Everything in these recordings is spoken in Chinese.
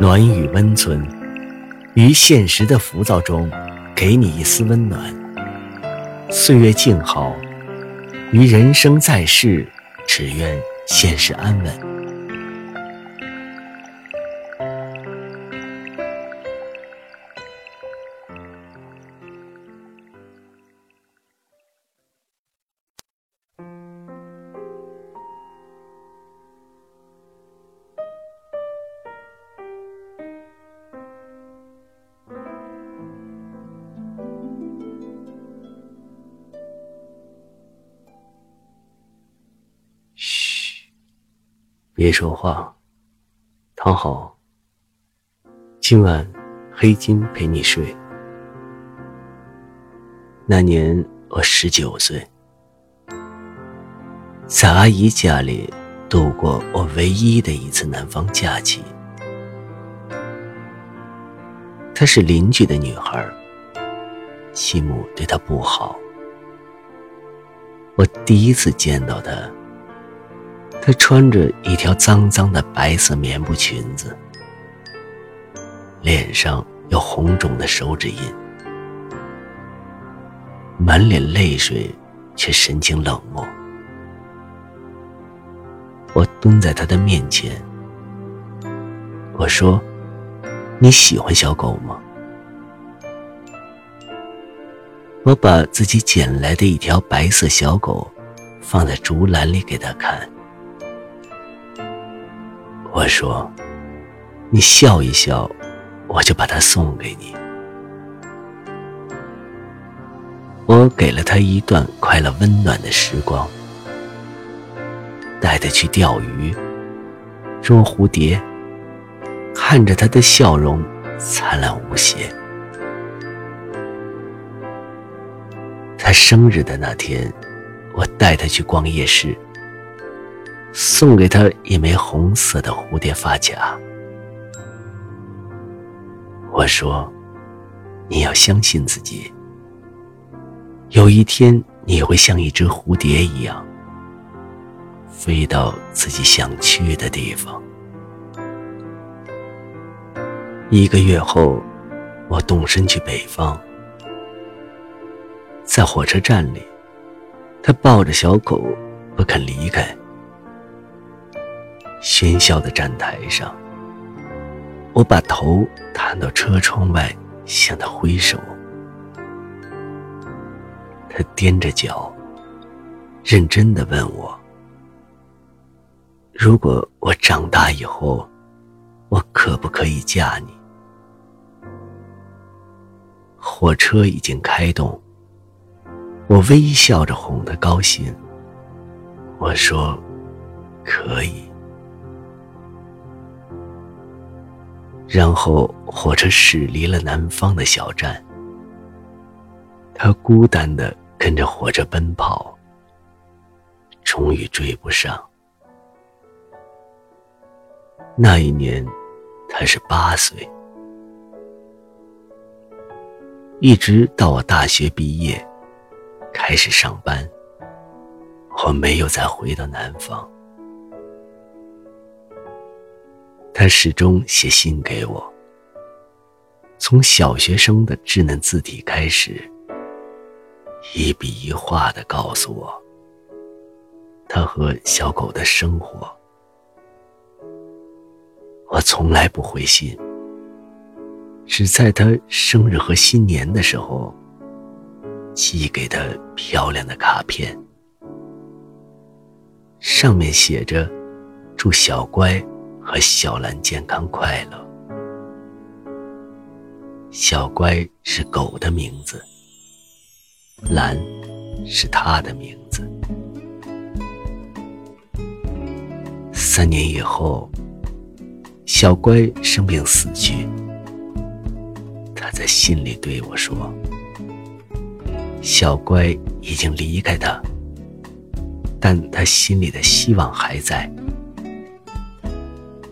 暖与温存，于现实的浮躁中，给你一丝温暖。岁月静好，于人生在世，只愿现实安稳。别说话，躺好。今晚黑金陪你睡。那年我十九岁，在阿姨家里度过我唯一的一次南方假期。她是邻居的女孩，继母对她不好。我第一次见到她。她穿着一条脏脏的白色棉布裙子，脸上有红肿的手指印，满脸泪水，却神情冷漠。我蹲在她的面前，我说：“你喜欢小狗吗？”我把自己捡来的一条白色小狗放在竹篮里给她看。我说：“你笑一笑，我就把它送给你。”我给了他一段快乐温暖的时光，带他去钓鱼、捉蝴蝶，看着他的笑容灿烂无邪。他生日的那天，我带他去逛夜市。送给他一枚红色的蝴蝶发卡。我说：“你要相信自己，有一天你会像一只蝴蝶一样，飞到自己想去的地方。”一个月后，我动身去北方，在火车站里，他抱着小狗不肯离开。喧嚣的站台上，我把头探到车窗外，向他挥手。他踮着脚，认真的问我：“如果我长大以后，我可不可以嫁你？”火车已经开动，我微笑着哄他高兴。我说：“可以。”然后火车驶离了南方的小站，他孤单的跟着火车奔跑，终于追不上。那一年，他是八岁，一直到我大学毕业，开始上班，我没有再回到南方。他始终写信给我，从小学生的稚嫩字体开始，一笔一画的告诉我他和小狗的生活。我从来不回信，只在他生日和新年的时候寄给他漂亮的卡片，上面写着“祝小乖”。和小兰健康快乐。小乖是狗的名字，兰是他的名字。三年以后，小乖生病死去。他在信里对我说：“小乖已经离开他，但他心里的希望还在。”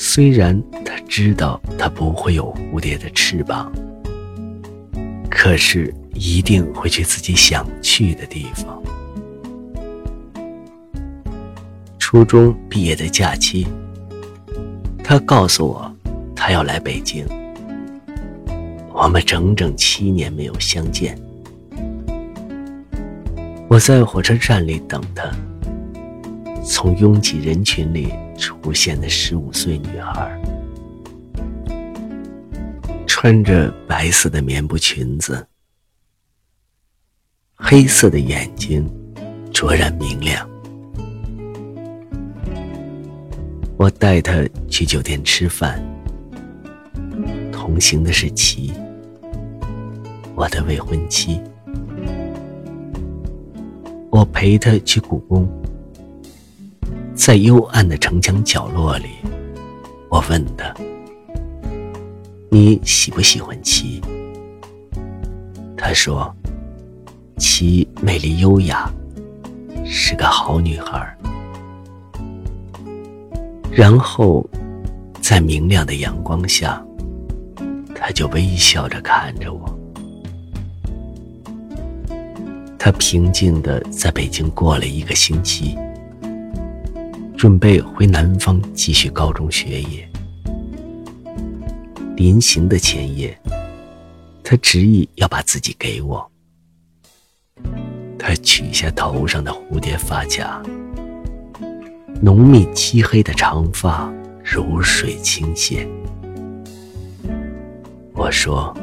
虽然他知道他不会有蝴蝶的翅膀，可是一定会去自己想去的地方。初中毕业的假期，他告诉我，他要来北京。我们整整七年没有相见。我在火车站里等他，从拥挤人群里出现的十五岁女孩，穿着白色的棉布裙子，黑色的眼睛灼然明亮。我带她去酒店吃饭，同行的是齐。我的未婚妻，我陪她去故宫，在幽暗的城墙角落里，我问她：“你喜不喜欢齐？”她说：“齐美丽优雅，是个好女孩。”然后，在明亮的阳光下，她就微笑着看着我。他平静的在北京过了一个星期，准备回南方继续高中学业。临行的前夜，他执意要把自己给我。他取下头上的蝴蝶发夹，浓密漆黑的长发如水倾泻。我说。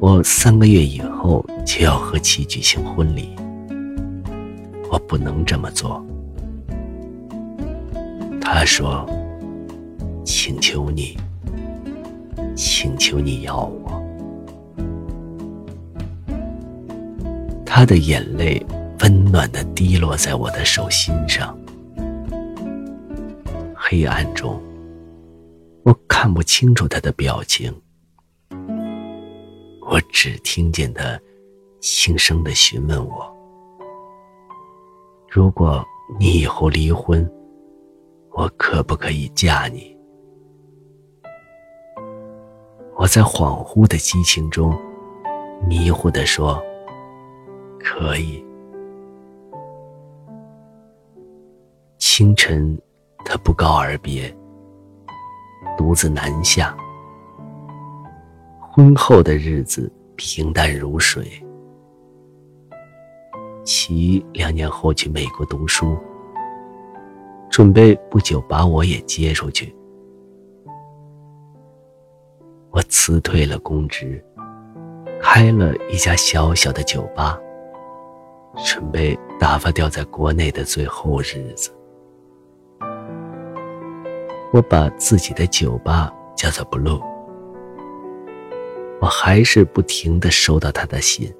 我三个月以后就要和其举行婚礼，我不能这么做。他说：“请求你，请求你要我。”他的眼泪温暖的滴落在我的手心上。黑暗中，我看不清楚他的表情。我只听见他轻声的询问我：“如果你以后离婚，我可不可以嫁你？”我在恍惚的激情中，迷糊的说：“可以。”清晨，他不告而别，独自南下。婚后的日子平淡如水。其两年后去美国读书，准备不久把我也接出去。我辞退了公职，开了一家小小的酒吧，准备打发掉在国内的最后日子。我把自己的酒吧叫做 Blue。我还是不停的收到他的信。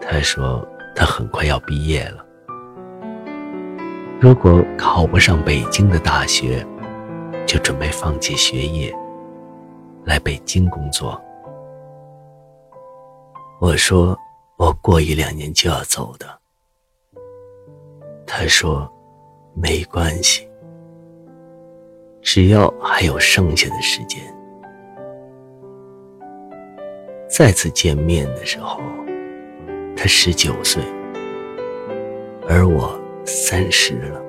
他说他很快要毕业了，如果考不上北京的大学，就准备放弃学业，来北京工作。我说我过一两年就要走的。他说没关系，只要还有剩下的时间。再次见面的时候，他十九岁，而我三十了。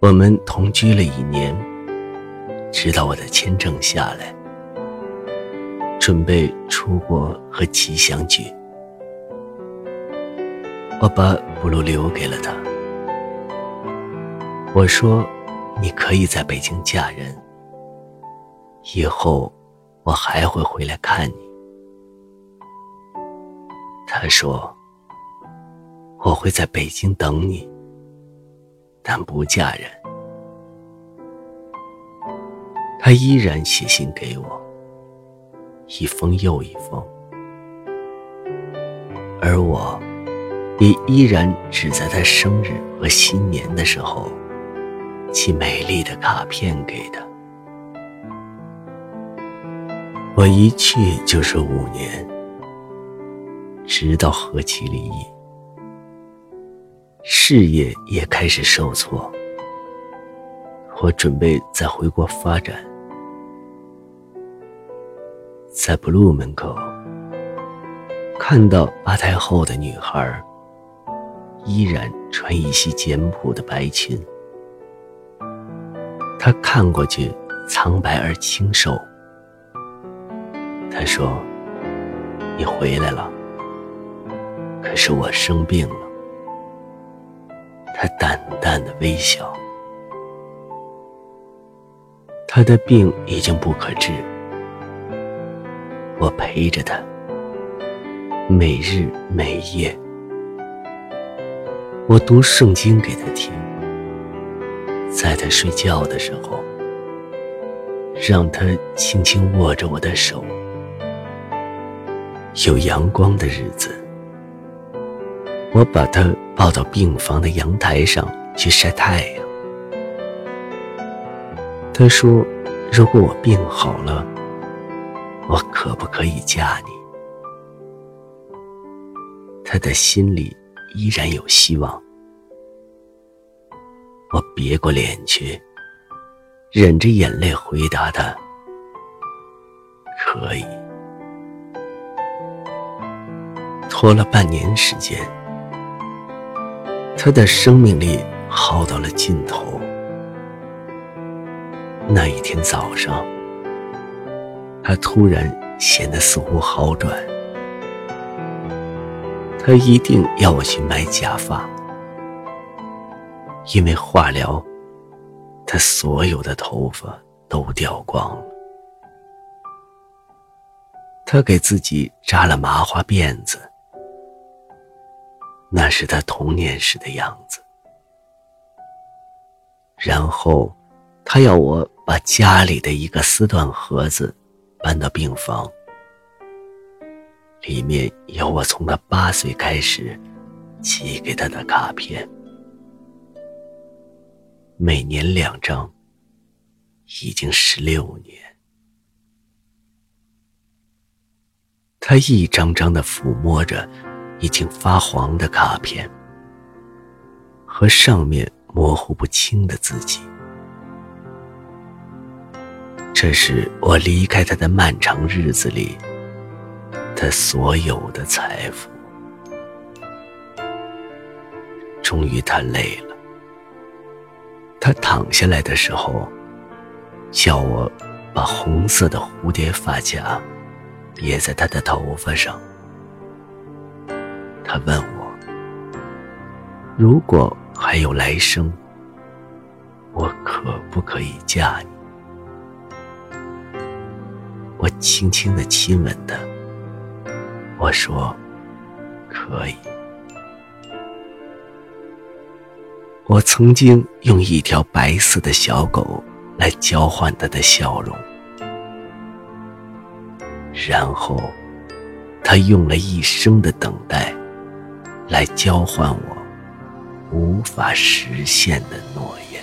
我们同居了一年，直到我的签证下来，准备出国和其相聚。我把布鲁留给了他，我说：“你可以在北京嫁人，以后。”我还会回来看你。他说：“我会在北京等你，但不嫁人。”他依然写信给我，一封又一封，而我也依然只在他生日和新年的时候寄美丽的卡片给他。我一去就是五年，直到和其离异，事业也开始受挫。我准备再回国发展，在 blue 门口看到八太后的女孩，依然穿一袭简朴的白裙，他看过去苍白而清瘦。他说：“你回来了，可是我生病了。”他淡淡的微笑。他的病已经不可治，我陪着他，每日每夜，我读圣经给他听，在他睡觉的时候，让他轻轻握着我的手。有阳光的日子，我把他抱到病房的阳台上去晒太阳。他说：“如果我病好了，我可不可以嫁你？”他的心里依然有希望。我别过脸去，忍着眼泪回答他：“可以。”拖了半年时间，他的生命力耗到了尽头。那一天早上，他突然显得似乎好转。他一定要我去买假发，因为化疗，他所有的头发都掉光了。他给自己扎了麻花辫子，那是他童年时的样子。然后，他要我。把家里的一个丝缎盒子搬到病房，里面有我从他八岁开始寄给他的卡片，每年两张，已经十六年。他一张张的抚摸着已经发黄的卡片和上面模糊不清的字迹。这是我离开他的漫长日子里，他所有的财富。终于，他累了。他躺下来的时候，叫我把红色的蝴蝶发夹别在他的头发上。他问我：“如果还有来生，我可不可以嫁你？”我轻轻的亲吻他，我说：“可以。”我曾经用一条白色的小狗来交换他的笑容，然后他用了一生的等待来交换我无法实现的诺言。